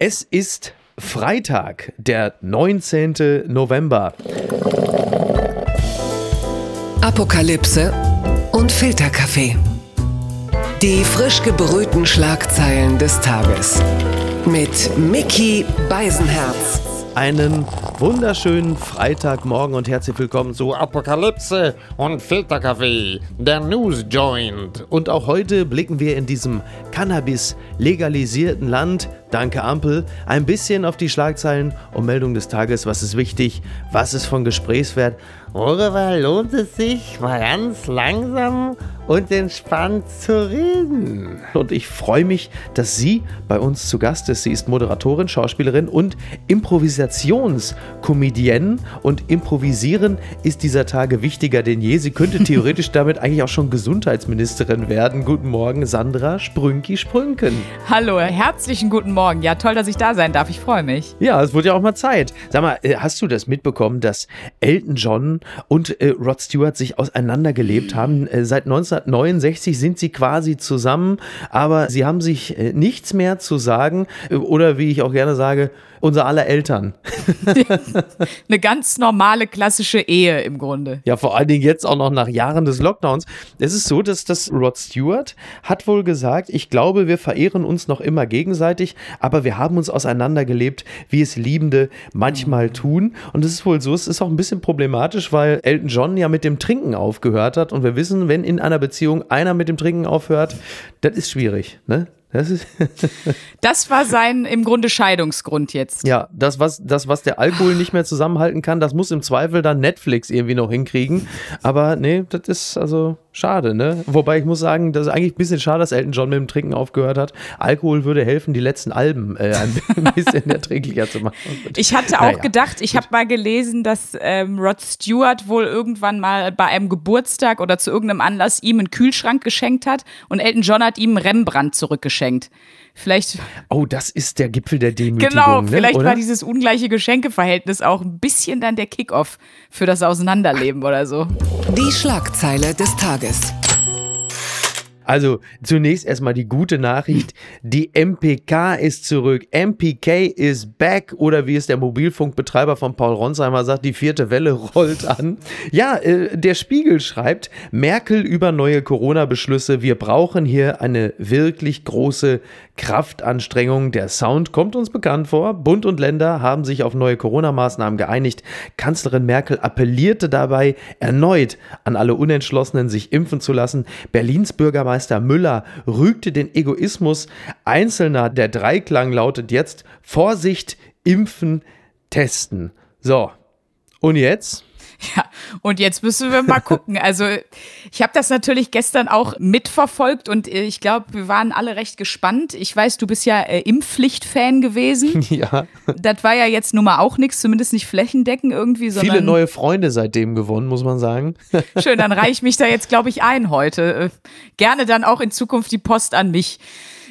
Es ist Freitag, der 19. November. Apokalypse und Filterkaffee. Die frisch gebrühten Schlagzeilen des Tages. Mit Mickey Beisenherz. Einen wunderschönen Freitagmorgen und herzlich willkommen zu Apokalypse und Filterkaffee, der News Joint. Und auch heute blicken wir in diesem Cannabis-legalisierten Land, danke Ampel, ein bisschen auf die Schlagzeilen und Meldungen des Tages. Was ist wichtig? Was ist von Gesprächswert? Worüber lohnt es sich, mal ganz langsam und entspannt zu reden? Und ich freue mich, dass sie bei uns zu Gast ist. Sie ist Moderatorin, Schauspielerin und Improvisationskomedienne. Und improvisieren ist dieser Tage wichtiger denn je. Sie könnte theoretisch damit eigentlich auch schon Gesundheitsministerin werden. Guten Morgen, Sandra Sprünki Sprünken. Hallo, herzlichen guten Morgen. Ja, toll, dass ich da sein darf. Ich freue mich. Ja, es wurde ja auch mal Zeit. Sag mal, äh, hast du das mitbekommen, dass Elton John und äh, Rod Stewart sich auseinandergelebt haben. Äh, seit 1969 sind sie quasi zusammen, aber sie haben sich äh, nichts mehr zu sagen äh, oder wie ich auch gerne sage, unser aller Eltern. Eine ganz normale klassische Ehe im Grunde. Ja, vor allen Dingen jetzt auch noch nach Jahren des Lockdowns. Es ist so, dass das Rod Stewart hat wohl gesagt, ich glaube, wir verehren uns noch immer gegenseitig, aber wir haben uns auseinandergelebt, wie es Liebende manchmal tun. Und es ist wohl so, es ist auch ein bisschen problematisch, weil Elton John ja mit dem Trinken aufgehört hat. Und wir wissen, wenn in einer Beziehung einer mit dem Trinken aufhört, das ist schwierig. Ne? Das, ist das war sein im Grunde Scheidungsgrund jetzt. Ja, das was, das, was der Alkohol nicht mehr zusammenhalten kann, das muss im Zweifel dann Netflix irgendwie noch hinkriegen. Aber nee, das ist also schade, ne? Wobei ich muss sagen, das ist eigentlich ein bisschen schade, dass Elton John mit dem Trinken aufgehört hat. Alkohol würde helfen, die letzten Alben äh, ein bisschen erträglicher zu machen. Ich hatte auch naja, gedacht, ich habe mal gelesen, dass ähm, Rod Stewart wohl irgendwann mal bei einem Geburtstag oder zu irgendeinem Anlass ihm einen Kühlschrank geschenkt hat und Elton John hat ihm Rembrandt zurückgeschenkt geschenkt. Vielleicht. Oh, das ist der Gipfel der Demütigung. Genau, vielleicht ne, war dieses ungleiche Geschenkeverhältnis auch ein bisschen dann der Kickoff für das Auseinanderleben oder so. Die Schlagzeile des Tages. Also zunächst erstmal die gute Nachricht. Die MPK ist zurück. MPK is back. Oder wie es der Mobilfunkbetreiber von Paul Ronsheimer sagt, die vierte Welle rollt an. Ja, äh, der Spiegel schreibt, Merkel über neue Corona-Beschlüsse. Wir brauchen hier eine wirklich große Kraftanstrengung. Der Sound kommt uns bekannt vor. Bund und Länder haben sich auf neue Corona-Maßnahmen geeinigt. Kanzlerin Merkel appellierte dabei erneut an alle Unentschlossenen, sich impfen zu lassen. Berlins Bürgermeister Bürgermeister Müller rügte den Egoismus Einzelner. Der Dreiklang lautet jetzt Vorsicht, impfen, testen. So, und jetzt? Ja, und jetzt müssen wir mal gucken. Also ich habe das natürlich gestern auch mitverfolgt und äh, ich glaube, wir waren alle recht gespannt. Ich weiß, du bist ja äh, Impfpflicht-Fan gewesen. Ja. Das war ja jetzt nun mal auch nichts, zumindest nicht flächendeckend irgendwie. Sondern Viele neue Freunde seitdem gewonnen, muss man sagen. Schön, dann reiche ich mich da jetzt, glaube ich, ein heute. Äh, gerne dann auch in Zukunft die Post an mich.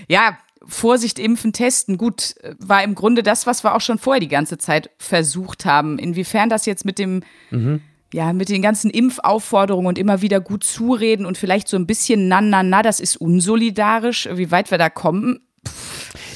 Ja, Vorsicht, impfen, testen. Gut, war im Grunde das, was wir auch schon vorher die ganze Zeit versucht haben. Inwiefern das jetzt mit dem, mhm. ja, mit den ganzen Impfaufforderungen und immer wieder gut zureden und vielleicht so ein bisschen na, na, na, das ist unsolidarisch, wie weit wir da kommen,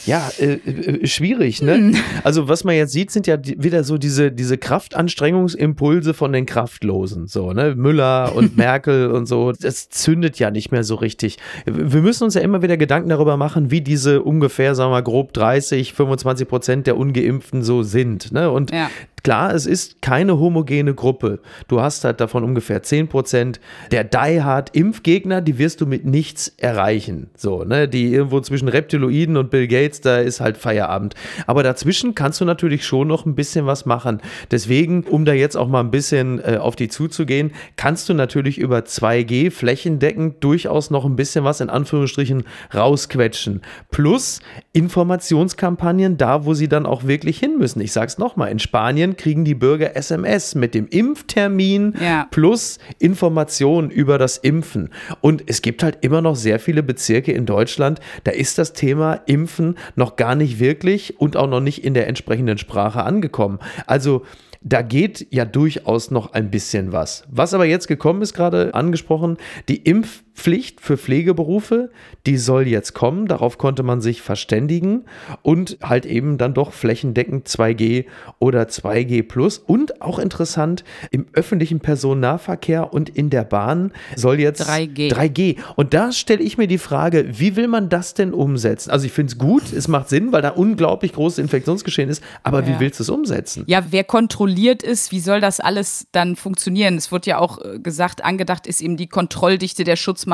ja, äh, äh, schwierig, ne? Hm. Also, was man jetzt sieht, sind ja die, wieder so diese, diese Kraftanstrengungsimpulse von den Kraftlosen, so, ne? Müller und Merkel und so. Das zündet ja nicht mehr so richtig. Wir müssen uns ja immer wieder Gedanken darüber machen, wie diese ungefähr, sagen wir mal, grob 30, 25 Prozent der Ungeimpften so sind, ne? Und ja. Klar, es ist keine homogene Gruppe. Du hast halt davon ungefähr 10%. Der Die Hard Impfgegner, die wirst du mit nichts erreichen. So, ne? Die irgendwo zwischen Reptiloiden und Bill Gates, da ist halt Feierabend. Aber dazwischen kannst du natürlich schon noch ein bisschen was machen. Deswegen, um da jetzt auch mal ein bisschen äh, auf die zuzugehen, kannst du natürlich über 2G flächendeckend durchaus noch ein bisschen was in Anführungsstrichen rausquetschen. Plus Informationskampagnen da, wo sie dann auch wirklich hin müssen. Ich sag's nochmal, in Spanien Spanien kriegen die Bürger SMS mit dem Impftermin ja. plus Informationen über das Impfen. Und es gibt halt immer noch sehr viele Bezirke in Deutschland, da ist das Thema Impfen noch gar nicht wirklich und auch noch nicht in der entsprechenden Sprache angekommen. Also da geht ja durchaus noch ein bisschen was. Was aber jetzt gekommen ist, gerade angesprochen, die Impf Impfpflicht für Pflegeberufe, die soll jetzt kommen. Darauf konnte man sich verständigen und halt eben dann doch flächendeckend 2G oder 2G plus. Und auch interessant, im öffentlichen Personennahverkehr und in der Bahn soll jetzt 3G. 3G. Und da stelle ich mir die Frage, wie will man das denn umsetzen? Also ich finde es gut, es macht Sinn, weil da unglaublich großes Infektionsgeschehen ist, aber wie Ja. willst du es umsetzen? Ja, wer kontrolliert ist, wie soll das alles dann funktionieren? Es wird ja auch äh, gesagt, angedacht ist eben die Kontrolldichte der Schutzmaßnahmen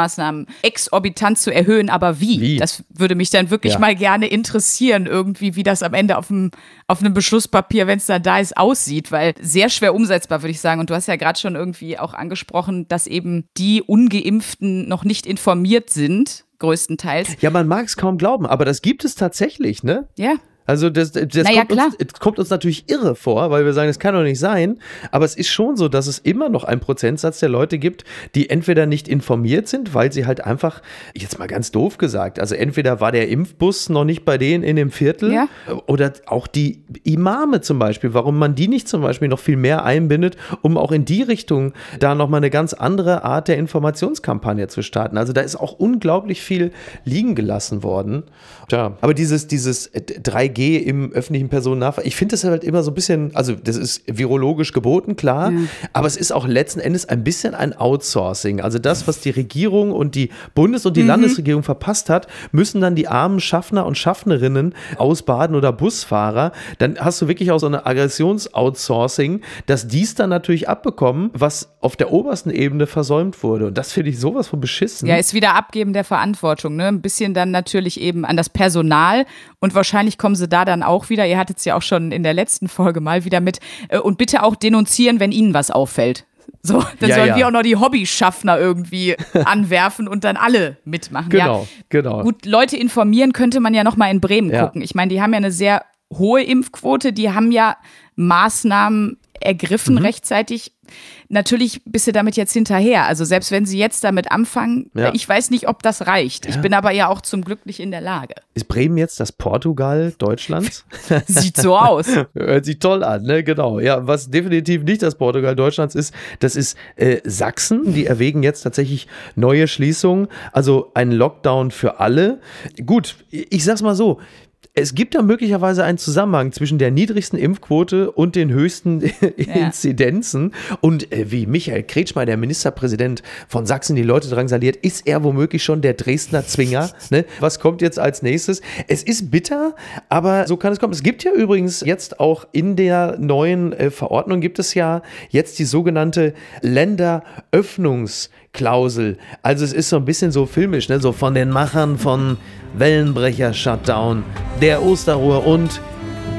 exorbitant zu erhöhen, aber wie? Wie? Das würde mich dann wirklich Ja. mal gerne interessieren, irgendwie, wie das am Ende auf dem, auf einem Beschlusspapier, wenn es dann da ist, aussieht, weil sehr schwer umsetzbar, würde ich sagen. Und du hast ja gerade schon irgendwie auch angesprochen, dass eben die Ungeimpften noch nicht informiert sind, größtenteils. Ja, man mag es kaum glauben, aber das gibt es tatsächlich, ne? Ja. Also das, das Naja, kommt, uns, kommt uns natürlich irre vor, weil wir sagen, es kann doch nicht sein. Aber es ist schon so, dass es immer noch einen Prozentsatz der Leute gibt, die entweder nicht informiert sind, weil sie halt einfach, jetzt mal ganz doof gesagt, also entweder war der Impfbus noch nicht bei denen in dem Viertel Ja. oder auch die Imame zum Beispiel, warum man die nicht zum Beispiel noch viel mehr einbindet, um auch in die Richtung da nochmal eine ganz andere Art der Informationskampagne zu starten. Also da ist auch unglaublich viel liegen gelassen worden. Tja, aber dieses, dieses 3G im öffentlichen Personennahverkehr, ich finde das halt immer so ein bisschen, also das ist virologisch geboten, klar, aber es ist auch letzten Endes ein bisschen ein Outsourcing. Also das, was die Regierung und die Bundes- und die Landesregierung verpasst hat, müssen dann die armen Schaffner und Schaffnerinnen ausbaden oder Busfahrer. Dann hast du wirklich auch so eine Aggressions-Outsourcing, dass dies dann natürlich abbekommen, was auf der obersten Ebene versäumt wurde. Und das finde ich sowas von beschissen. Ja, ist wieder Abgeben der Verantwortung, ne? Ein bisschen dann natürlich eben an das Personal und wahrscheinlich kommen sie da dann auch wieder, ihr hattet es ja auch schon in der letzten Folge mal wieder mit, äh, und bitte auch denunzieren, wenn ihnen was auffällt. So, dann Ja, sollen ja. wir auch noch die Hobbyschaffner irgendwie anwerfen und dann alle mitmachen. Genau, ja. genau. Gut, Leute informieren könnte man ja noch mal in Bremen gucken. Ich meine, die haben ja eine sehr hohe Impfquote, die haben ja Maßnahmen ergriffen Mhm. rechtzeitig. Natürlich bist du damit jetzt hinterher. Also selbst wenn sie jetzt damit anfangen, Ja. ich weiß nicht, ob das reicht. Ich bin aber ja auch zum Glück nicht in der Lage. Ist Bremen jetzt das Portugal Deutschlands? Sieht so aus. Hört sich toll an, ne? Genau. Ja, was definitiv nicht das Portugal Deutschlands ist, das ist äh, Sachsen. Die erwägen jetzt tatsächlich neue Schließungen, also ein Lockdown für alle. Gut, ich sag's mal so. Es gibt da möglicherweise einen Zusammenhang zwischen der niedrigsten Impfquote und den höchsten Inzidenzen. Und äh, wie Michael Kretschmer, der Ministerpräsident von Sachsen, die Leute drangsaliert, ist er womöglich schon der Dresdner Zwinger. Ne? Was kommt jetzt als nächstes? Es ist bitter, aber so kann es kommen. Es gibt ja übrigens jetzt auch in der neuen äh, Verordnung gibt es ja jetzt die sogenannte Länderöffnungsklausel. Also es ist so ein bisschen so filmisch, ne? so von den Machern von Wellenbrecher Shutdown, der Osterruhe und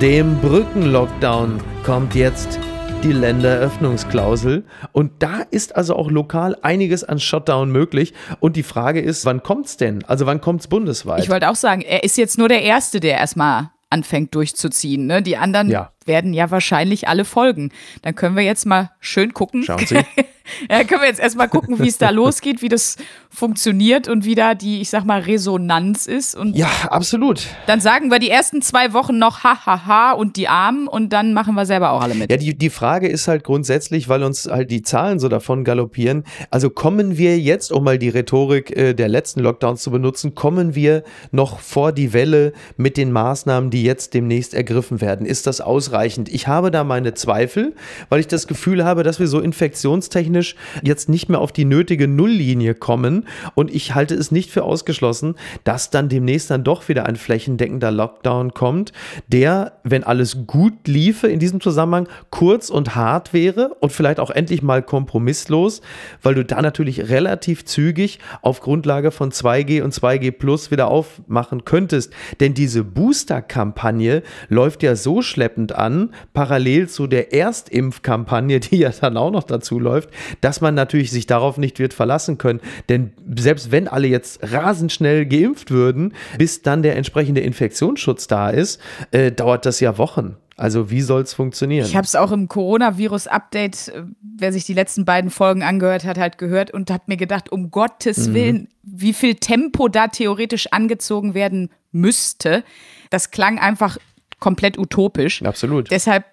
dem Brückenlockdown kommt jetzt die Länderöffnungsklausel. Und da ist also auch lokal einiges an Shutdown möglich. Und die Frage ist, wann kommt's denn? Also wann kommt's bundesweit? Ich wollte auch sagen, er ist jetzt nur der Erste, der erstmal anfängt durchzuziehen. Ne? Die anderen Ja. Werden ja wahrscheinlich alle folgen. Dann können wir jetzt mal schön gucken. Schauen Sie. ja, können wir jetzt erstmal gucken, wie es da losgeht, wie das funktioniert und wie da die, ich sag mal, Resonanz ist. Und ja, absolut. dann sagen wir die ersten zwei Wochen noch ha, ha, ha und die Armen und dann machen wir selber auch alle mit. Ja, die, die Frage ist halt grundsätzlich, weil uns halt die Zahlen so davon galoppieren. Also kommen wir jetzt, um mal die Rhetorik äh, der letzten Lockdowns zu benutzen, kommen wir noch vor die Welle mit den Maßnahmen, die jetzt demnächst ergriffen werden? Ist das ausreichend? Ich habe da meine Zweifel, weil ich das Gefühl habe, dass wir so infektionstechnisch jetzt nicht mehr auf die nötige Nulllinie kommen. Und ich halte es nicht für ausgeschlossen, dass dann demnächst dann doch wieder ein flächendeckender Lockdown kommt, der, wenn alles gut liefe in diesem Zusammenhang, kurz und hart wäre und vielleicht auch endlich mal kompromisslos, weil du da natürlich relativ zügig auf Grundlage von 2G und 2G Plus wieder aufmachen könntest. Denn diese Booster-Kampagne läuft ja so schleppend an, parallel zu der Erstimpfkampagne, die ja dann auch noch dazu läuft, dass man natürlich sich darauf nicht wird verlassen können. Denn selbst wenn alle jetzt rasend schnell geimpft würden, bis dann der entsprechende Infektionsschutz da ist, äh, dauert das ja Wochen. Also wie soll es funktionieren? Ich habe es auch im Coronavirus-Update, äh, wer sich die letzten beiden Folgen angehört hat, halt gehört und habe mir gedacht, um Gottes Willen, wie viel Tempo da theoretisch angezogen werden müsste. Das klang einfach komplett utopisch. Absolut. Deshalb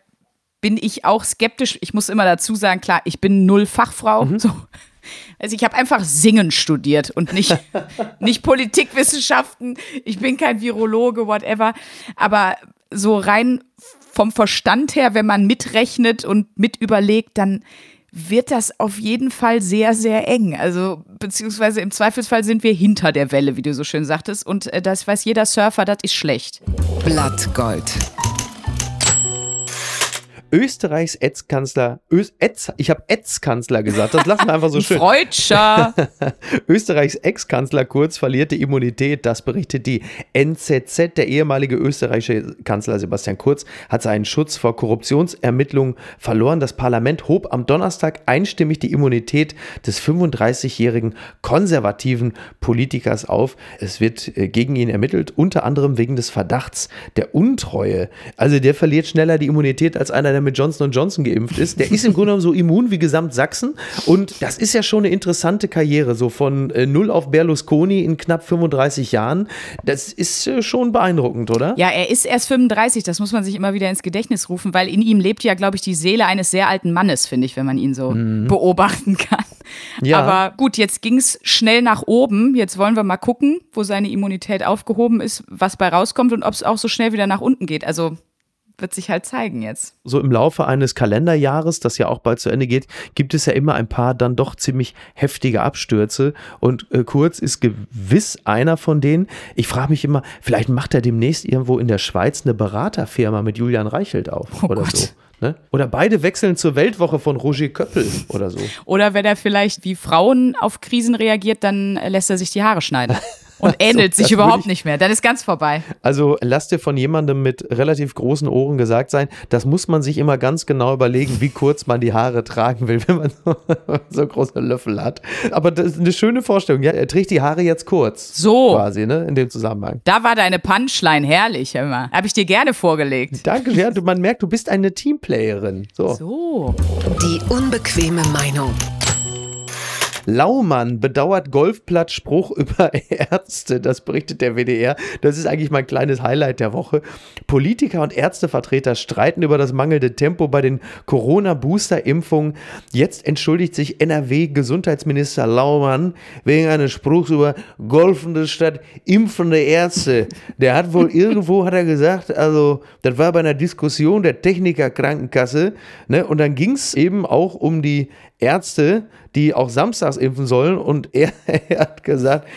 bin ich auch skeptisch. Ich muss immer dazu sagen, klar, ich bin null Fachfrau. So. Also ich habe einfach Singen studiert und nicht, nicht Politikwissenschaften. Ich bin kein Virologe, whatever. Aber so rein vom Verstand her, wenn man mitrechnet und mit überlegt, dann wird das auf jeden Fall sehr, sehr eng. Also, beziehungsweise im Zweifelsfall sind wir hinter der Welle, wie du so schön sagtest. Und äh, das weiß jeder Surfer, das ist schlecht. Blattgold. Österreichs Ex-Kanzler, Ös, Etz, ich habe Ex-Kanzler gesagt, das lassen wir einfach so schön. Freudscher. Österreichs Ex-Kanzler Kurz verliert die Immunität, das berichtet die NZZ. Der ehemalige österreichische Kanzler Sebastian Kurz hat seinen Schutz vor Korruptionsermittlungen verloren. Das Parlament hob am Donnerstag einstimmig die Immunität des 35-jährigen konservativen Politikers auf. Es wird äh, gegen ihn ermittelt, unter anderem wegen des Verdachts der Untreue. Also der verliert schneller die Immunität als einer, der mit Johnson Johnson geimpft ist. Der ist im Grunde genommen so immun wie gesamt Sachsen. Und das ist ja schon eine interessante Karriere, so von äh, null auf Berlusconi in knapp 35 Jahren. Das ist äh, schon beeindruckend, oder? Ja, er ist erst 35, das muss man sich immer wieder ins Gedächtnis rufen, weil in ihm lebt ja, glaube ich, die Seele eines sehr alten Mannes, finde ich, wenn man ihn so beobachten kann. Ja. Aber gut, jetzt ging es schnell nach oben. Jetzt wollen wir mal gucken, wo seine Immunität aufgehoben ist, was bei rauskommt und ob es auch so schnell wieder nach unten geht. Also wird sich halt zeigen jetzt. so im Laufe eines Kalenderjahres, das ja auch bald zu Ende geht, gibt es ja immer ein paar dann doch ziemlich heftige Abstürze. Und äh, Kurz ist gewiss einer von denen. Ich frage mich immer, vielleicht macht er demnächst irgendwo in der Schweiz eine Beraterfirma mit Julian Reichelt auf Oh oder Gott. so. Ne? Oder beide wechseln zur Weltwoche von Roger Köppel oder so. Oder wenn er vielleicht wie Frauen auf Krisen reagiert, dann äh, lässt er sich die Haare schneiden. Und ähnelt das sich überhaupt ich- nicht mehr. Dann ist ganz vorbei. Also lass dir von jemandem mit relativ großen Ohren gesagt sein, das muss man sich immer ganz genau überlegen, wie kurz man die Haare tragen will, wenn man so, so große Löffel hat. Aber das ist eine schöne Vorstellung. Ja, er trägt die Haare jetzt kurz. So. Quasi, ne? In dem Zusammenhang. Da war deine Punchline herrlich, immer. Habe ich dir gerne vorgelegt. Danke, ja, du, man merkt, du bist eine Teamplayerin. So. So. Die unbequeme Meinung. Laumann bedauert Golfplatzspruch über Ärzte. Das berichtet der WDR. Das ist eigentlich mein kleines Highlight der Woche. Politiker und Ärztevertreter streiten über das mangelnde Tempo bei den Corona-Booster-Impfungen. Jetzt entschuldigt sich NRW-Gesundheitsminister Laumann wegen eines Spruchs über golfende statt impfende Ärzte. Der hat wohl irgendwo, hat er gesagt, also das war bei einer Diskussion der Techniker-Krankenkasse. Ne? Und dann ging es eben auch um die Ärzte, die auch samstags impfen sollen. Und er, er hat gesagt,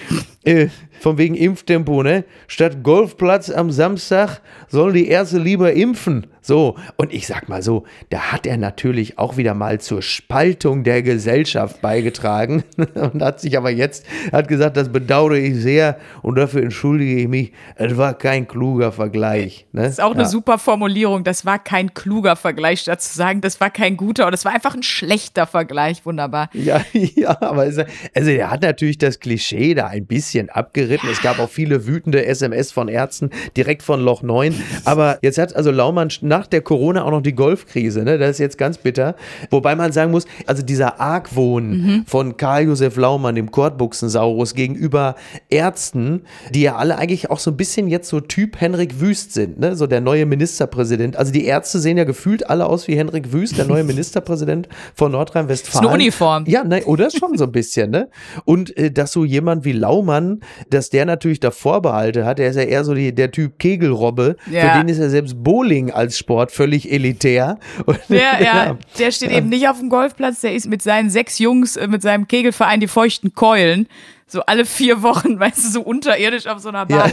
äh, von wegen Impftempo, ne? Statt Golfplatz am Samstag sollen die Ärzte lieber impfen. So, und ich sag mal so, da hat er natürlich auch wieder mal zur Spaltung der Gesellschaft beigetragen und hat sich aber jetzt, hat gesagt, das bedauere ich sehr und dafür entschuldige ich mich. Es war kein kluger Vergleich. Ne? Das ist auch eine ja. super Formulierung. Das war kein kluger Vergleich, statt zu sagen, das war kein guter oder das war einfach ein schlechter Vergleich. Wunderbar. Ja, ja, aber es, also er hat natürlich das Klischee da ein bisschen abgeritten. Es gab auch viele wütende SMS von Ärzten direkt von Loch 9. Aber jetzt hat also Laumann nach der Corona auch noch die Golfkrise. Ne? Das ist jetzt ganz bitter. Wobei man sagen muss, also dieser Argwohn von Karl-Josef Laumann, dem Kordbuchsensaurus, gegenüber Ärzten, die ja alle eigentlich auch so ein bisschen jetzt so Typ Henrik Wüst sind, ne? so der neue Ministerpräsident. Also die Ärzte sehen ja gefühlt alle aus wie Henrik Wüst, der neue Ministerpräsident von Nordrhein-Westfalen. Ist eine Uniform. Ja, ne, oder schon so ein bisschen, ne? Und äh, dass so jemand wie Laumann, dass der natürlich da Vorbehalte hat, der ist ja eher so die, der Typ Kegelrobbe, Ja. für den ist ja selbst Bowling als Sport völlig elitär. Und, Der, ja, der steht eben nicht auf dem Golfplatz, der ist mit seinen sechs Jungs, äh, mit seinem Kegelverein, die feuchten Keulen. So alle vier Wochen, weißt du, so unterirdisch auf so einer Bahn.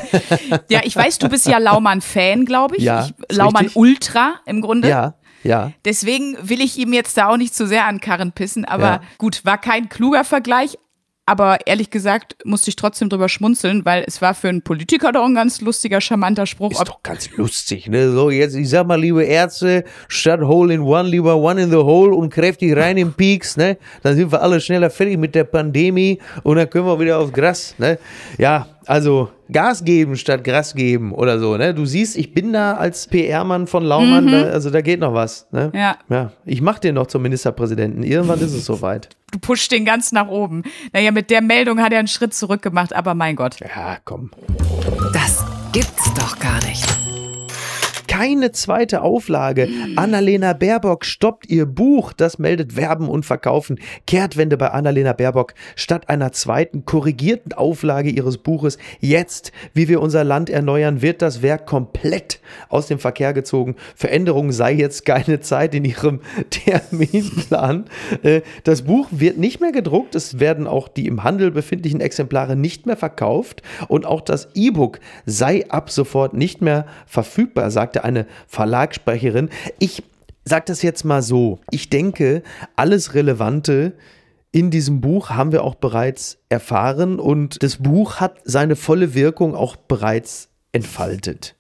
Ja, ich weiß, du bist ja Laumann-Fan, glaube ich. Ja, ich Laumann-Ultra im Grunde. ja, ja. Deswegen will ich ihm jetzt da auch nicht zu sehr an Karren pissen. Aber Ja. gut, war kein kluger Vergleich. Aber ehrlich gesagt musste ich trotzdem drüber schmunzeln, weil es war für einen Politiker doch ein ganz lustiger, charmanter Spruch. Ist doch ganz lustig, ne? So, jetzt, ich sag mal, liebe Ärzte, statt Hole in One, lieber One in the Hole und kräftig rein im Peaks, ne? Dann sind wir alle schneller fertig mit der Pandemie und dann können wir wieder aufs Gras, ne? Ja, also Gas geben statt Gras geben oder so, ne? Du siehst, ich bin da als PR-Mann von Laumann, da, also da geht noch was, ne? Ja. Ja, ich mach den noch zum Ministerpräsidenten. Irgendwann ist es soweit. du pusht den ganz nach oben. Naja, mit der Meldung hat er einen Schritt zurück gemacht, aber mein Gott. Ja, komm. Das gibt's doch gar nicht. Keine zweite Auflage. Annalena Baerbock stoppt ihr Buch. Das meldet Werben und Verkaufen. Kehrtwende bei Annalena Baerbock. Statt einer zweiten korrigierten Auflage ihres Buches. Jetzt, wie wir unser Land erneuern, wird das Werk komplett aus dem Verkehr gezogen. Veränderung sei jetzt keine Zeit in ihrem Terminplan. Äh, Das Buch wird nicht mehr gedruckt. Es werden auch die im Handel befindlichen Exemplare nicht mehr verkauft. Und auch das E-Book sei ab sofort nicht mehr verfügbar, sagte eine Verlagssprecherin. Ich sage das jetzt mal so. Ich denke, alles Relevante in diesem Buch haben wir auch bereits erfahren und das Buch hat seine volle Wirkung auch bereits entfaltet.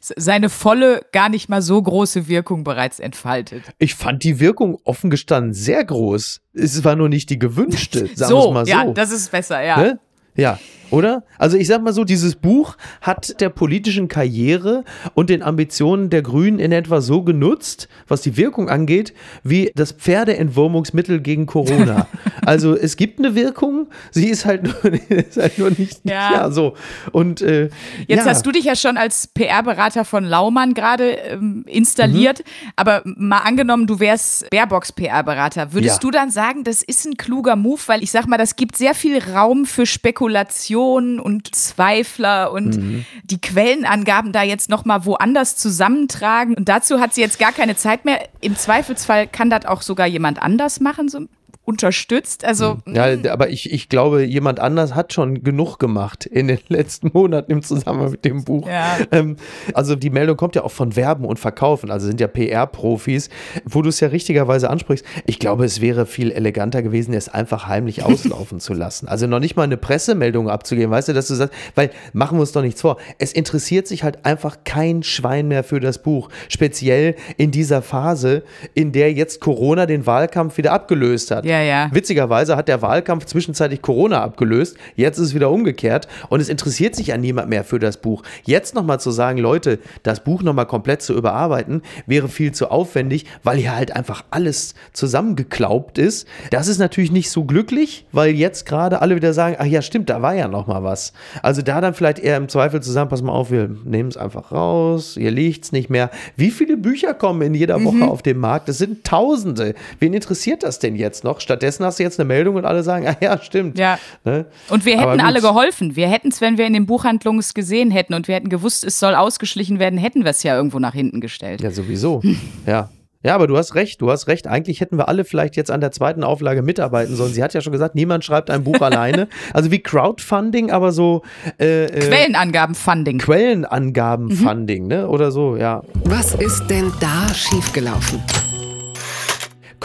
Seine volle, gar nicht mal so große Wirkung bereits entfaltet. Ich fand die Wirkung offen gestanden sehr groß. Es war nur nicht die gewünschte, sagen wir so, es mal so. ja, das ist besser, ja. Ne? Ja, oder? Also ich sag mal so, dieses Buch hat der politischen Karriere und den Ambitionen der Grünen in etwa so genutzt, was die Wirkung angeht, wie das Pferdeentwurmungsmittel gegen Corona. also es gibt eine Wirkung, sie ist halt nur, ist halt nur nicht, Ja. ja, so. Und äh, Jetzt ja. hast du dich ja schon als PR-Berater von Laumann gerade ähm, installiert, Mhm. aber mal angenommen, du wärst Baerbocks PR-Berater. Würdest Ja. du dann sagen, das ist ein kluger Move? Weil ich sag mal, das gibt sehr viel Raum für Spekulation und Zweifler und Mhm. die Quellenangaben da jetzt nochmal woanders zusammentragen. Und dazu hat sie jetzt gar keine Zeit mehr. Im Zweifelsfall kann das auch sogar jemand anders machen, so unterstützt. Also Ja, aber ich, ich glaube, jemand anders hat schon genug gemacht in den letzten Monaten im Zusammenhang mit dem Buch. Ja. Ähm, also die Meldung kommt ja auch von Werben und Verkaufen, also sind ja PR-Profis, wo du es ja richtigerweise ansprichst. Ich glaube, es wäre viel eleganter gewesen, es einfach heimlich auslaufen zu lassen. Also noch nicht mal eine Pressemeldung abzugeben, weißt du, dass du sagst, weil machen wir uns doch nichts vor. Es interessiert sich halt einfach kein Schwein mehr für das Buch. Speziell in dieser Phase, in der jetzt Corona den Wahlkampf wieder abgelöst hat. Ja, ja. Witzigerweise hat der Wahlkampf zwischenzeitlich Corona abgelöst. Jetzt ist es wieder umgekehrt und es interessiert sich ja niemand mehr für das Buch. Jetzt nochmal zu sagen, Leute, das Buch nochmal komplett zu überarbeiten, wäre viel zu aufwendig, weil hier halt einfach alles zusammengeklaubt ist. Das ist natürlich nicht so glücklich, weil jetzt gerade alle wieder sagen, ach ja, stimmt, da war ja nochmal was. Also da dann vielleicht eher im Zweifel zusammen, pass mal auf, wir nehmen es einfach raus, hier liegt es nicht mehr. Wie viele Bücher kommen in jeder Mhm. Woche auf den Markt? Das sind Tausende. Wen interessiert das denn jetzt noch? Stattdessen hast du jetzt eine Meldung und alle sagen, ah ja, stimmt. Ja. Ne? Und wir hätten alle geholfen. Wir hätten es, wenn wir in den Buchhandlungen es gesehen hätten und wir hätten gewusst, es soll ausgeschlichen werden, hätten wir es ja irgendwo nach hinten gestellt. Ja, sowieso. ja. Ja, aber du hast recht, du hast recht. Eigentlich hätten wir alle vielleicht jetzt an der zweiten Auflage mitarbeiten sollen. Sie hat ja schon gesagt, niemand schreibt ein Buch alleine. Also wie Crowdfunding, aber so äh, äh, Quellenangaben Funding. Quellenangaben-Funding, ne? Oder so, ja. Was ist denn da schiefgelaufen?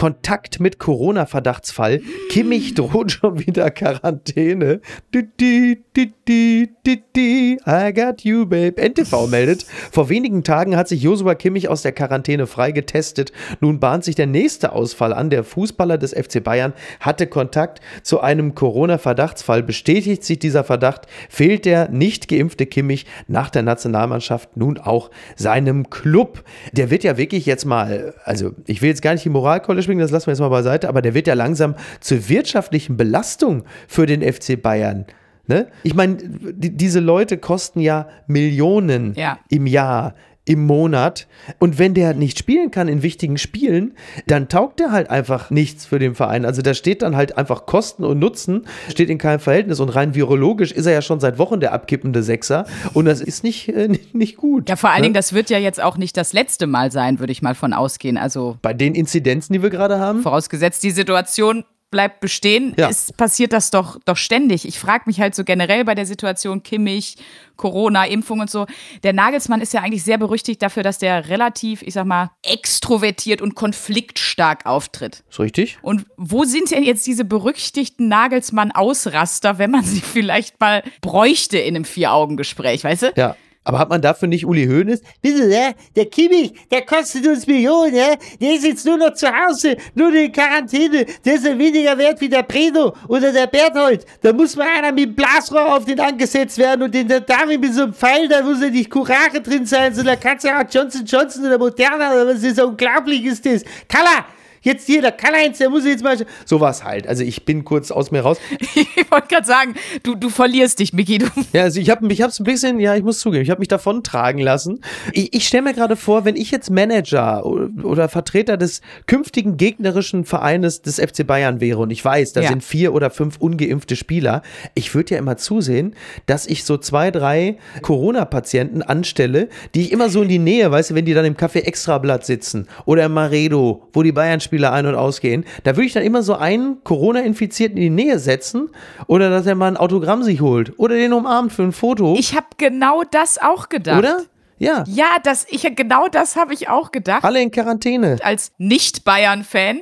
Kontakt mit Corona-Verdachtsfall. Kimmich droht schon wieder Quarantäne. Du, du, du, du, du, du. I got you, babe. NTV meldet, vor wenigen Tagen hat sich Josua Kimmich aus der Quarantäne freigetestet. Nun bahnt sich der nächste Ausfall an. Der Fußballer des FC Bayern hatte Kontakt zu einem Corona-Verdachtsfall. Bestätigt sich dieser Verdacht, fehlt der nicht geimpfte Kimmich nach der Nationalmannschaft nun auch seinem Club. Der wird ja wirklich jetzt mal, also ich will jetzt gar nicht die Moralkeule schwingen, das lassen wir jetzt mal beiseite, aber der wird ja langsam zur wirtschaftlichen Belastung für den FC Bayern. Ne? Ich meine, die, diese Leute kosten ja Millionen Ja. im Jahr, im Monat. Und wenn der nicht spielen kann in wichtigen Spielen, dann taugt der halt einfach nichts für den Verein. Also da steht dann halt einfach Kosten und Nutzen, steht in keinem Verhältnis. Und rein virologisch ist er ja schon seit Wochen der abkippende Sechser. Und das ist nicht, äh, nicht, gut. Ja, vor allen ne? Dingen, das wird ja jetzt auch nicht das letzte Mal sein, würde ich mal von ausgehen. Also Bei den Inzidenzen, die wir gerade haben. vorausgesetzt, die Situation bleibt bestehen, Ja. ist, passiert das doch, doch ständig. Ich frage mich halt so generell bei der Situation Kimmich, Corona, Impfung und so. Der Nagelsmann ist ja eigentlich sehr berüchtigt dafür, dass der relativ, ich sag mal, extrovertiert und konfliktstark auftritt. Ist richtig? Und wo sind denn jetzt diese berüchtigten Nagelsmann-Ausraster, wenn man sie vielleicht mal bräuchte in einem Vier-Augen-Gespräch, weißt du? Ja. Aber hat man dafür nicht Uli Hoeneß? Bitte, ne? Der Kimmich, der kostet uns Millionen, ne? Der ist jetzt nur noch zu Hause, nur in Quarantäne. Der ist ja weniger wert wie der Breno oder der Berthold. Da muss mal einer mit dem Blasrohr auf den angesetzt werden und den der David mit so einem Pfeil, da muss ja nicht Curare drin sein, sondern kannst ja auch Johnson Johnson oder Moderna oder was ist, unglaublich ist das. Kalla, Jetzt hier, der Karl-Heinz, der muss jetzt mal. Sowas halt. Also ich bin kurz aus mir raus. Ich wollte gerade sagen, du, du verlierst dich, Miki. Du, Ja, also ich habe hab's ein bisschen, ja, ich muss zugeben, ich habe mich davon tragen lassen. Ich, ich stelle mir gerade vor, wenn ich jetzt Manager oder Vertreter des künftigen gegnerischen Vereines des FC Bayern wäre und ich weiß, da Ja. sind vier oder fünf ungeimpfte Spieler, ich würde ja immer zusehen, dass ich so zwei, drei Corona-Patienten anstelle, die ich immer so in die Nähe, weißt du, wenn die dann im Café Extrablatt sitzen oder im Maredo, wo die Bayern-Spieler ein- und ausgehen, da würde ich dann immer so einen Corona-Infizierten in die Nähe setzen oder dass er mal ein Autogramm sich holt oder den umarmt für ein Foto. ich habe genau das auch gedacht. Oder? Ja. Ja, das, ich, genau das habe ich auch gedacht. Alle in Quarantäne. Als Nicht-Bayern-Fan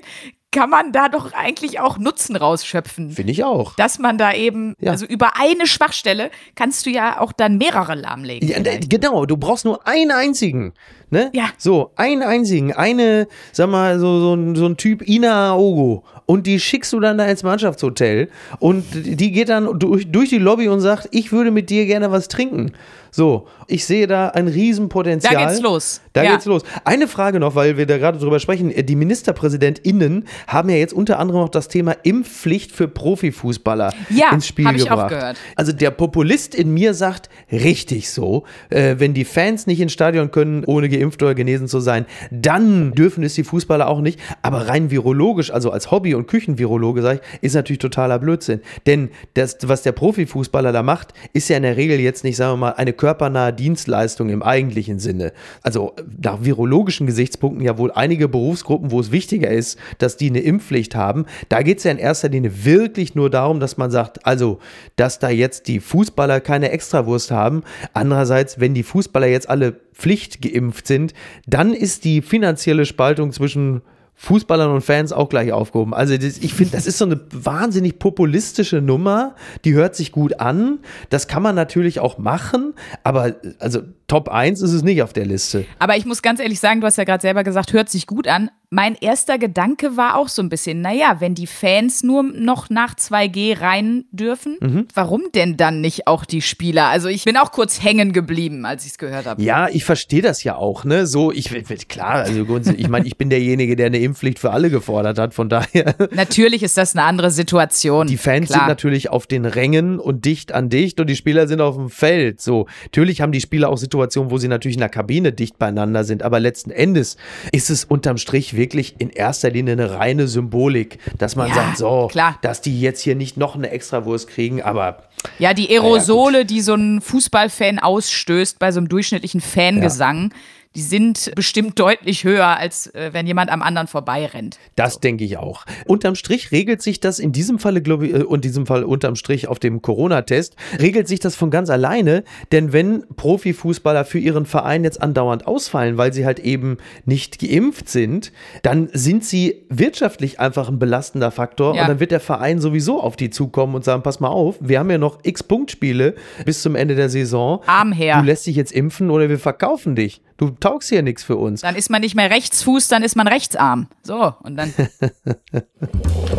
kann man da doch eigentlich auch Nutzen rausschöpfen. Finde ich auch. Dass man da eben, Ja. also über eine Schwachstelle kannst du ja auch dann mehrere lahmlegen. Ja, d- genau, du brauchst nur einen einzigen. Ne? Ja. So, einen einzigen. Eine, sag mal, so, so, ein- so ein Typ Ina Aogo. Und die schickst du dann da ins Mannschaftshotel. Und die geht dann durch, durch die Lobby und sagt, ich würde mit dir gerne was trinken. So, ich sehe da ein Riesenpotenzial. Da geht's los. Da Ja. geht's los. Eine Frage noch, weil wir da gerade drüber sprechen. Die MinisterpräsidentInnen haben ja jetzt unter anderem noch das Thema Impfpflicht für Profifußballer Ja, ins Spiel ich auch gebracht. gehört. Also der Populist in mir sagt, richtig so. Äh, wenn die Fans nicht ins Stadion können, ohne geimpft oder genesen zu sein, dann dürfen es die Fußballer auch nicht. Aber rein virologisch, also als Hobby- und Küchenvirologe, sage ich, ist natürlich totaler Blödsinn. Denn das, was der Profifußballer da macht, ist ja in der Regel jetzt nicht, sagen wir mal, eine körpernahe Dienstleistung im eigentlichen Sinne. Also nach virologischen Gesichtspunkten ja wohl einige Berufsgruppen, wo es wichtiger ist, dass die eine Impfpflicht haben. Da geht es ja in erster Linie wirklich nur darum, dass man sagt, also, dass da jetzt die Fußballer keine Extrawurst haben. Andererseits, wenn die Fußballer jetzt alle Pflicht geimpft sind, dann ist die finanzielle Spaltung zwischen Fußballern und Fans auch gleich aufgehoben. Also das, ich finde, das ist so eine wahnsinnig populistische Nummer, die hört sich gut an. Das kann man natürlich auch machen, aber also Top 1 ist es nicht auf der Liste. Aber ich muss ganz ehrlich sagen, du hast ja gerade selber gesagt, hört sich gut an. Mein erster Gedanke war auch so ein bisschen, naja, wenn die Fans nur noch nach 2G rein dürfen, Mhm. warum denn dann nicht auch die Spieler? Also ich bin auch kurz hängen geblieben, als ich es gehört habe. Ja, ich verstehe das ja auch, ne? So, ich klar, also ich meine, ich bin derjenige, der eine Impfpflicht für alle gefordert hat, von daher. Natürlich ist das eine andere Situation. Die Fans Klar. sind natürlich auf den Rängen und dicht an dicht und die Spieler sind auf dem Feld. So, natürlich haben die Spieler auch Situationen, wo sie natürlich in der Kabine dicht beieinander sind, aber letzten Endes ist es unterm Strich wirklich in erster Linie eine reine Symbolik, dass man Ja, sagt, so, klar. dass die jetzt hier nicht noch eine Extrawurst kriegen, aber Ja, die Aerosole, die so ein Fußballfan ausstößt bei so einem durchschnittlichen Fangesang, die sind bestimmt deutlich höher, als äh, wenn jemand am anderen vorbeirennt. Das denke ich auch. Unterm Strich regelt sich das in diesem Falle, glaube ich, äh, und diesem Fall unterm Strich auf dem Corona-Test, regelt sich das von ganz alleine. Denn wenn Profifußballer für ihren Verein jetzt andauernd ausfallen, weil sie halt eben nicht geimpft sind, dann sind sie wirtschaftlich einfach ein belastender Faktor Ja. und dann wird der Verein sowieso auf die zukommen und sagen, pass mal auf, wir haben ja noch x Punktspiele bis zum Ende der Saison. Arm her. Du lässt dich jetzt impfen oder wir verkaufen dich. Du taugst hier nichts für uns. Dann ist man nicht mehr Rechtsfuß, dann ist man Rechtsarm. So, und dann.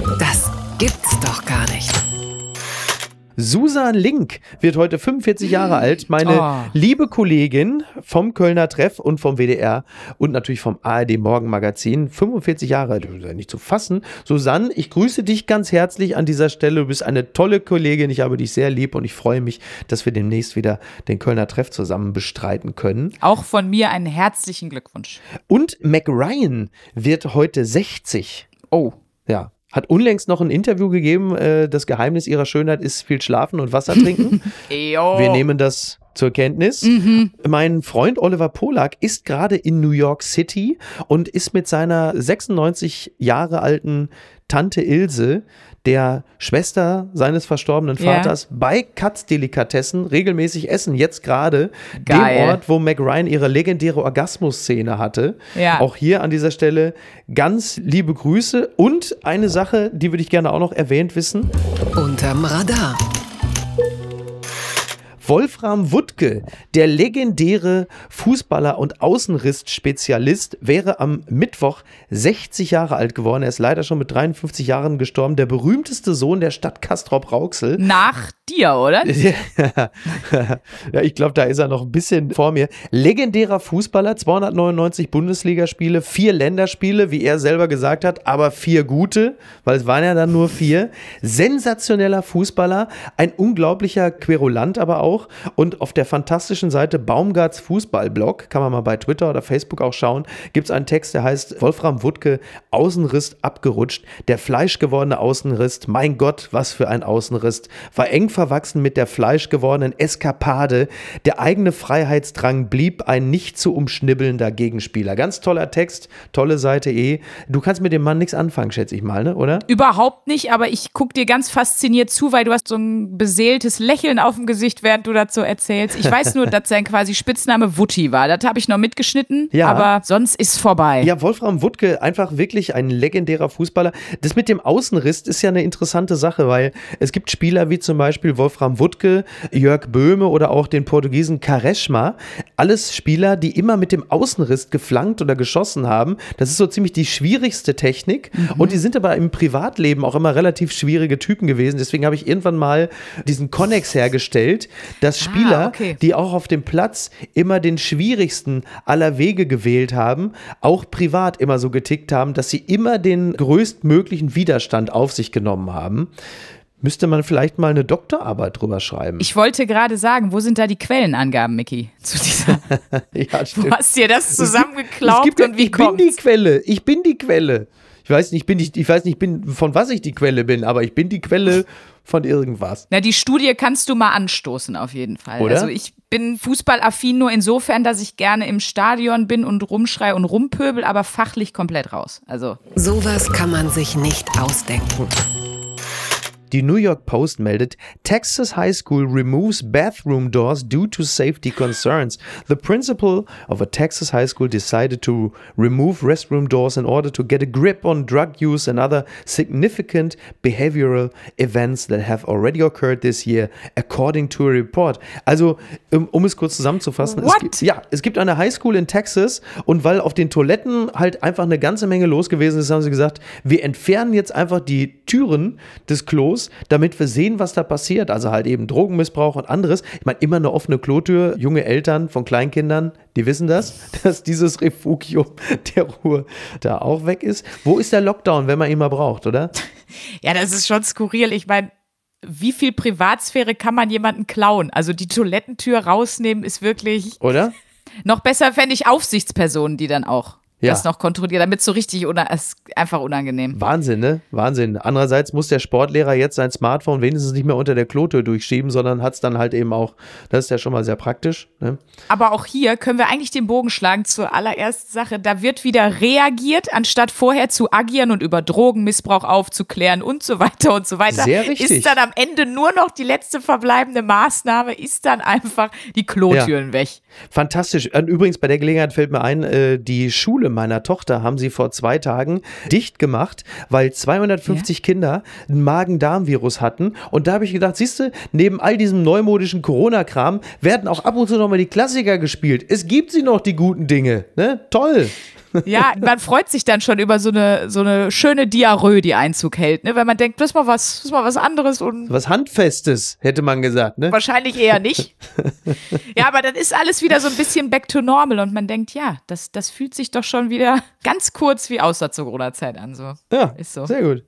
Susan Link wird heute 45 Jahre alt. Meine Oh. liebe Kollegin vom Kölner Treff und vom WDR und natürlich vom ARD Morgenmagazin. 45 Jahre alt, das ist ja nicht zu fassen. Susanne, ich grüße dich ganz herzlich an dieser Stelle. Du bist eine tolle Kollegin. Ich habe dich sehr lieb und ich freue mich, dass wir demnächst wieder den Kölner Treff zusammen bestreiten können. Auch von mir einen herzlichen Glückwunsch. Und Mac Ryan wird heute 60. Oh. Ja. Hat unlängst noch ein Interview gegeben. Äh, das Geheimnis ihrer Schönheit ist viel schlafen und Wasser trinken. Wir nehmen das zur Kenntnis. Mein Freund Oliver Polak ist gerade in New York City und ist mit seiner 96 Jahre alten Tante Ilse, der Schwester seines verstorbenen Ja. Vaters, bei Katz Delikatessen regelmäßig essen. Jetzt gerade dem Ort, wo Meg Ryan ihre legendäre Orgasmus-Szene hatte. Ja. Auch hier an dieser Stelle ganz liebe Grüße und eine Sache, die würde ich gerne auch noch erwähnt wissen. Unterm Radar. Wolfram Wuttke, der legendäre Fußballer und Außenriss-Spezialist, wäre am Mittwoch 60 Jahre alt geworden. Er ist leider schon mit 53 Jahren gestorben. Der berühmteste Sohn der Stadt Castrop-Rauxel. Nach dir, oder? ja, ich glaube, da ist er noch ein bisschen vor mir. Legendärer Fußballer, 299 Bundesligaspiele, vier Länderspiele, wie er selber gesagt hat, aber vier gute, weil es waren ja dann nur vier. Sensationeller Fußballer, ein unglaublicher Querulant aber auch. Und auf der fantastischen Seite Baumgarts Fußballblog, kann man mal bei Twitter oder Facebook auch schauen, gibt es einen Text, der heißt Wolfram Wuttke, Außenriss abgerutscht, der fleischgewordene Außenriss, mein Gott, was für ein Außenriss, war eng verwachsen mit der fleischgewordenen Eskapade, der eigene Freiheitsdrang blieb ein nicht zu umschnibbelnder Gegenspieler. Ganz toller Text, tolle Seite eh. Du kannst mit dem Mann nichts anfangen, schätze ich mal, ne? oder? Überhaupt nicht, aber ich gucke dir ganz fasziniert zu, weil du hast so ein beseeltes Lächeln auf dem Gesicht, während du dazu erzählst. Ich weiß nur, dass sein quasi Spitzname Wutti war. Das habe ich noch mitgeschnitten, Ja. aber sonst ist vorbei. Ja, Wolfram Wuttke, einfach wirklich ein legendärer Fußballer. Das mit dem Außenriss ist ja eine interessante Sache, weil es gibt Spieler wie zum Beispiel Wolfram Wuttke, Jörg Böhme oder auch den Portugiesen Kareschma. Alles Spieler, die immer mit dem Außenriss geflankt oder geschossen haben. Das ist so ziemlich die schwierigste Technik. Und die sind aber im Privatleben auch immer relativ schwierige Typen gewesen. Deswegen habe ich irgendwann mal diesen Connex hergestellt, dass Spieler, okay. die auch auf dem Platz immer den schwierigsten aller Wege gewählt haben, auch privat immer so getickt haben, dass sie immer den größtmöglichen Widerstand auf sich genommen haben. Müsste man vielleicht mal eine Doktorarbeit drüber schreiben. Ich wollte gerade sagen, wo sind da die Quellenangaben, Mickey? Zu dieser. ja, Du hast dir das gibt ja- und wie ich bin kommt's? die Quelle. Ich bin die Quelle. Ich weiß nicht, ich bin nicht, ich weiß nicht, bin, von was ich die Quelle bin, aber ich bin die Quelle von irgendwas. Na, die Studie kannst du mal anstoßen, auf jeden Fall. Oder? Also ich bin fußballaffin nur insofern, dass ich gerne im Stadion bin und rumschrei und rumpöbel, aber fachlich komplett raus. Also Sowas kann man sich nicht ausdenken. Die New York Post meldet, Texas High School removes bathroom doors due to safety concerns. The principal of a Texas high school decided to remove restroom doors in order to get a grip on drug use and other significant behavioral events that have already occurred this year, according to a report. Also, um, um es kurz zusammenzufassen, es gibt, ja, es gibt eine High School in Texas und weil auf den Toiletten halt einfach eine ganze Menge los gewesen ist, haben sie gesagt, wir entfernen jetzt einfach die Türen des Klos, damit wir sehen, was da passiert. Also halt eben Drogenmissbrauch und anderes. Ich meine, immer eine offene Klotür. Junge Eltern von Kleinkindern, die wissen das, dass dieses Refugium der Ruhe da auch weg ist. Wo ist der Lockdown, wenn man ihn mal braucht, oder? Ja, das ist schon skurril. Ich meine, wie viel Privatsphäre kann man jemanden klauen? Also die Toilettentür rausnehmen ist wirklich. Oder? Noch besser fände ich Aufsichtspersonen, die dann auch Ja. das noch kontrollieren, damit so richtig una es ist einfach unangenehm. Wahnsinn, ne? Wahnsinn. Andererseits muss der Sportlehrer jetzt sein Smartphone wenigstens nicht mehr unter der Klotür durchschieben, sondern hat es dann halt eben auch, das ist ja schon mal sehr praktisch. Ne? Aber auch hier können wir eigentlich den Bogen schlagen zur allerersten Sache. Da wird wieder reagiert, anstatt vorher zu agieren und über Drogenmissbrauch aufzuklären und so weiter und so weiter. Sehr richtig. Ist dann am Ende nur noch die letzte verbleibende Maßnahme, ist dann einfach die Klotüren weg. Fantastisch. Und übrigens, bei der Gelegenheit fällt mir ein, äh, die Schule meiner Tochter haben sie vor zwei Tagen dicht gemacht, weil 250 Kinder ein Magen-Darm-Virus hatten. Und da habe ich gedacht, siehst du, neben all diesem neumodischen Corona-Kram werden auch ab und zu nochmal die Klassiker gespielt. Es gibt sie noch, die guten Dinge. Ne? Toll. Ja, man freut sich dann schon über so eine, so eine schöne Diarrhoe, die Einzug hält, ne? weil man denkt, das ist mal was, das ist mal was anderes und Was Handfestes, hätte man gesagt. Ne? Wahrscheinlich eher nicht. ja, aber dann ist alles wieder so ein bisschen back to normal und man denkt, ja, das, das fühlt sich doch schon wieder ganz kurz wie außer zur Corona-Zeit an. So. Ja, Ist so. sehr gut.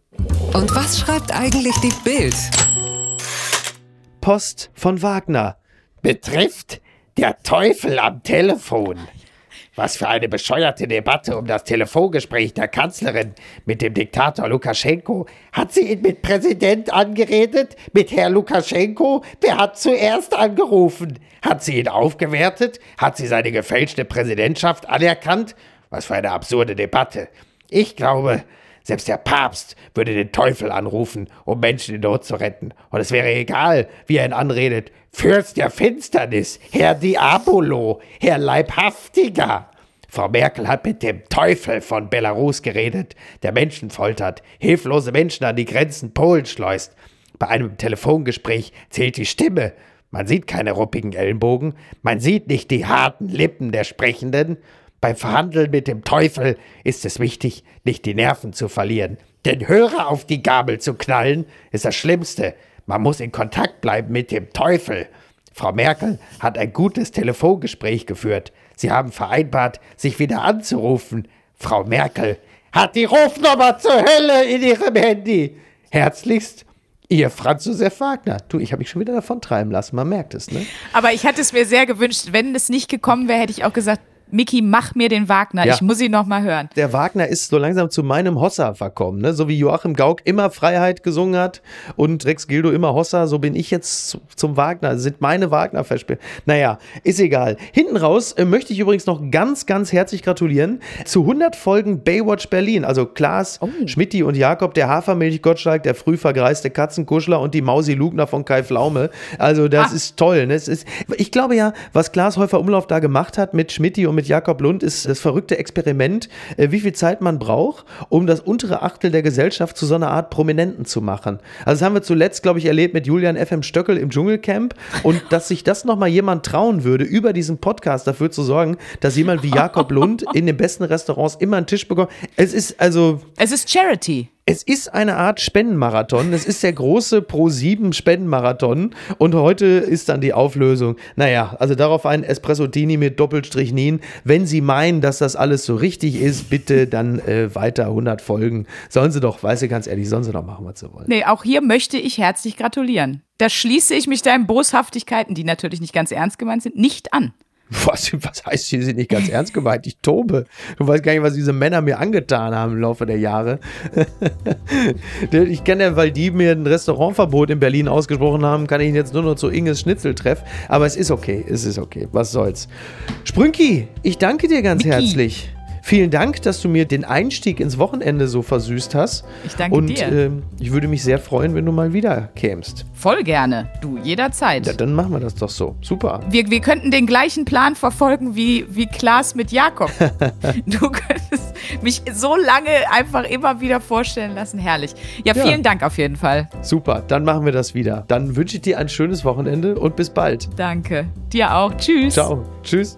Und was schreibt eigentlich die Bild? Post von Wagner. betrifft der Teufel am Telefon. Was für eine bescheuerte Debatte um das Telefongespräch der Kanzlerin mit dem Diktator Lukaschenko. Hat sie ihn mit Präsident angeredet? Mit Herr Lukaschenko? Wer hat zuerst angerufen? Hat sie ihn aufgewertet? Hat sie seine gefälschte Präsidentschaft anerkannt? Was für eine absurde Debatte. Ich glaube, selbst der Papst würde den Teufel anrufen, um Menschen in Not zu retten. Und es wäre egal, wie er ihn anredet. Fürst der Finsternis, Herr Diabolo, Herr Leibhaftiger. Frau Merkel hat mit dem Teufel von Belarus geredet, der Menschen foltert, hilflose Menschen an die Grenzen Polens schleust. Bei einem Telefongespräch zählt die Stimme. Man sieht keine ruppigen Ellenbogen, man sieht nicht die harten Lippen der Sprechenden. Beim Verhandeln mit dem Teufel ist es wichtig, nicht die Nerven zu verlieren. Den Hörer auf die Gabel zu knallen, ist das Schlimmste. Man muss in Kontakt bleiben mit dem Teufel. Frau Merkel hat ein gutes Telefongespräch geführt. Sie haben vereinbart, sich wieder anzurufen. Frau Merkel hat die Rufnummer zur Hölle in ihrem Handy. Herzlichst, Ihr Franz Josef Wagner. Du, ich habe mich schon wieder davon treiben lassen, man merkt es, ne? Aber ich hatte es mir sehr gewünscht. Wenn es nicht gekommen wäre, hätte ich auch gesagt, Miki, mach mir den Wagner. Ja. Ich muss ihn noch mal hören. Der Wagner ist so langsam zu meinem Hossa verkommen, ne? So wie Joachim Gauck immer Freiheit gesungen hat und Rex Gildo immer Hossa, so bin ich jetzt zu, zum Wagner. Das sind meine wagner verspiele Naja, ist egal. Hinten raus äh, möchte ich übrigens noch ganz, ganz herzlich gratulieren zu 100 Folgen Baywatch Berlin. Also Klaas, Schmidti und Jakob, der Hafermilch-Gottschalk, der früh vergreiste Katzenkuschler und die Mausi Lugner von Kai Pflaume. Also das ist toll. Ne? Es ist, ich glaube ja, was Klaas Häufer Umlauf da gemacht hat mit Schmidti und mit Jakob Lund, ist das verrückte Experiment, äh, wie viel Zeit man braucht, um das untere Achtel der Gesellschaft zu so einer Art Prominenten zu machen. Also das haben wir zuletzt, glaube ich, erlebt mit Julian FM Stöckel im Dschungelcamp und dass sich das nochmal jemand trauen würde, über diesen Podcast dafür zu sorgen, dass jemand wie Jakob Lund in den besten Restaurants immer einen Tisch bekommt. Es ist also Es ist Charity. Es ist eine Art Spendenmarathon. Es ist der große Pro-7 Spendenmarathon. Und heute ist dann die Auflösung. Naja, also darauf ein Espresso-Tini mit Doppelstrich Nin. Wenn Sie meinen, dass das alles so richtig ist, bitte dann äh, weiter 100 Folgen. Sollen Sie doch, weiß ich ganz ehrlich, sollen Sie doch machen, was Sie wollen. Nee, auch hier möchte ich herzlich gratulieren. Da schließe ich mich deinen Boshaftigkeiten, die natürlich nicht ganz ernst gemeint sind, nicht an. Was, was heißt, Sie sind nicht ganz ernst gemeint? Ich tobe. Du weißt gar nicht, was diese Männer mir angetan haben im Laufe der Jahre. ich kenne ja, weil die mir ein Restaurantverbot in Berlin ausgesprochen haben, kann ich ihn jetzt nur noch zu Inges Schnitzeltreff. Aber es ist okay, es ist okay. Was soll's. Sprünki, ich danke dir ganz Niki. herzlich. Vielen Dank, dass du mir den Einstieg ins Wochenende so versüßt hast. Ich danke Und dir. ähm, ich würde mich sehr freuen, wenn du mal wieder kämst. Voll gerne. Du, jederzeit. Ja, dann machen wir das doch so. Super. Wir, wir könnten den gleichen Plan verfolgen wie, wie Klaas mit Jakob. du könntest mich so lange einfach immer wieder vorstellen lassen. Herrlich. Ja, Ja. vielen Dank auf jeden Fall. Super, dann machen wir das wieder. Dann wünsche ich dir ein schönes Wochenende und bis bald. Danke. Dir auch. Tschüss. Ciao. Tschüss.